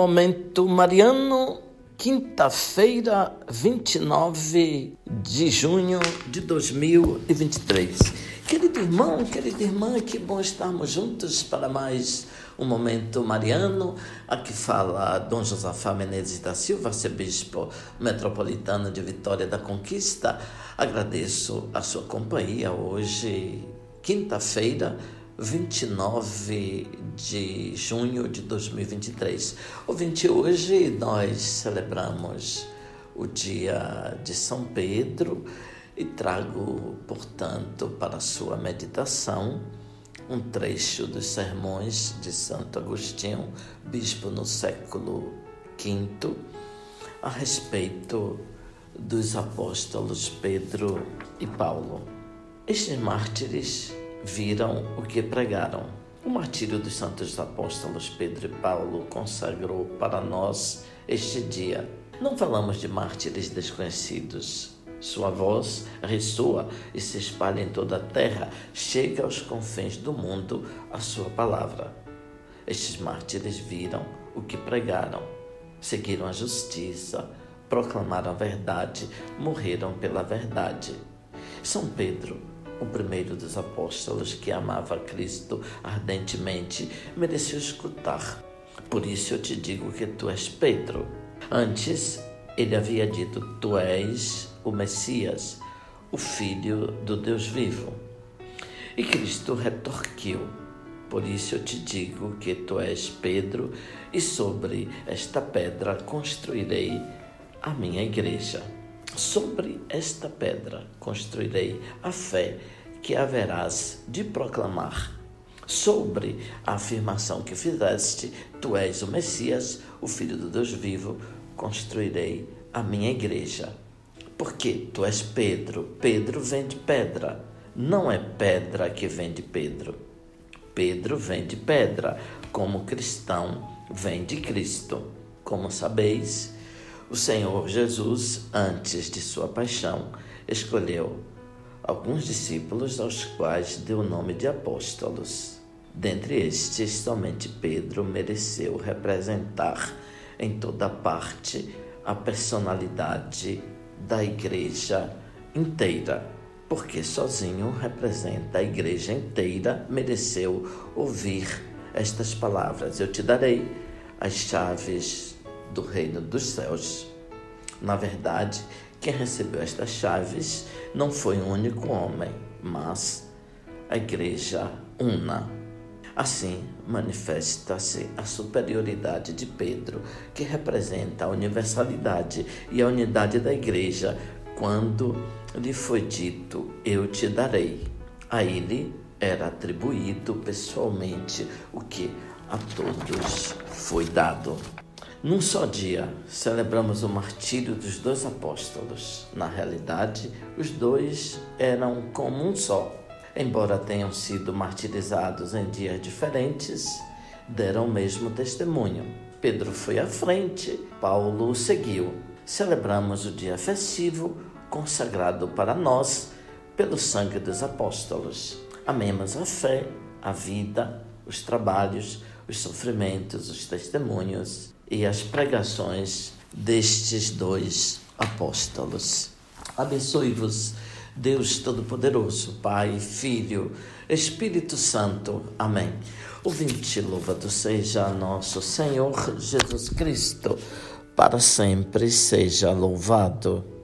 Momento Mariano, quinta-feira, 29 de junho de 2023. Querido irmão, querida irmã, que bom estarmos juntos para mais um Momento Mariano. Aqui fala Dom Josafá Menezes da Silva, arcebispo metropolitano de Vitória da Conquista. Agradeço a sua companhia hoje, quinta-feira, 29 de junho de 2023. Ouvinte, hoje nós celebramos o dia de São Pedro e trago, portanto, para a sua meditação um trecho dos sermões de Santo Agostinho, bispo no século V, a respeito dos apóstolos Pedro e Paulo. Estes mártires viram o que pregaram. O martírio dos santos apóstolos Pedro e Paulo consagrou para nós este dia. Não falamos de mártires desconhecidos. Sua voz ressoa e se espalha em toda a terra, chega aos confins do mundo a sua palavra. Estes mártires viram o que pregaram, seguiram a justiça, proclamaram a verdade, morreram pela verdade. São Pedro o primeiro dos apóstolos que amava Cristo ardentemente, mereceu escutar. Por isso eu te digo que tu és Pedro. Antes, ele havia dito: Tu és o Messias, o Filho do Deus vivo. E Cristo retorquiu: Por isso eu te digo que tu és Pedro, e sobre esta pedra construirei a minha igreja. Sobre esta pedra construirei a fé que haverás de proclamar. Sobre a afirmação que fizeste, tu és o Messias, o Filho do Deus vivo, construirei a minha igreja. Porque tu és Pedro, Pedro vem de pedra, não é pedra que vem de Pedro. Pedro vem de pedra, como cristão vem de Cristo. Como sabeis, o Senhor Jesus, antes de sua paixão, escolheu alguns discípulos aos quais deu o nome de apóstolos. Dentre estes, somente Pedro mereceu representar em toda parte a personalidade da igreja inteira, porque sozinho representa a igreja inteira, mereceu ouvir estas palavras: Eu te darei as chaves do reino dos céus. Na verdade, quem recebeu estas chaves não foi um único homem, mas a igreja una. Assim, manifesta-se a superioridade de Pedro, que representa a universalidade e a unidade da igreja, quando lhe foi dito: Eu te darei. A ele era atribuído pessoalmente o que a todos foi dado. Num só dia, celebramos o martírio dos dois apóstolos. Na realidade, os dois eram como um só. Embora tenham sido martirizados em dias diferentes, deram o mesmo testemunho. Pedro foi à frente, Paulo seguiu. Celebramos o dia festivo consagrado para nós pelo sangue dos apóstolos. Amemos a fé, a vida, os trabalhos, os sofrimentos, os testemunhos e as pregações destes dois apóstolos. Abençoe-vos, Deus Todo-Poderoso, Pai, Filho, Espírito Santo. Amém. Ouvinte, louvado seja nosso Senhor Jesus Cristo, para sempre seja louvado.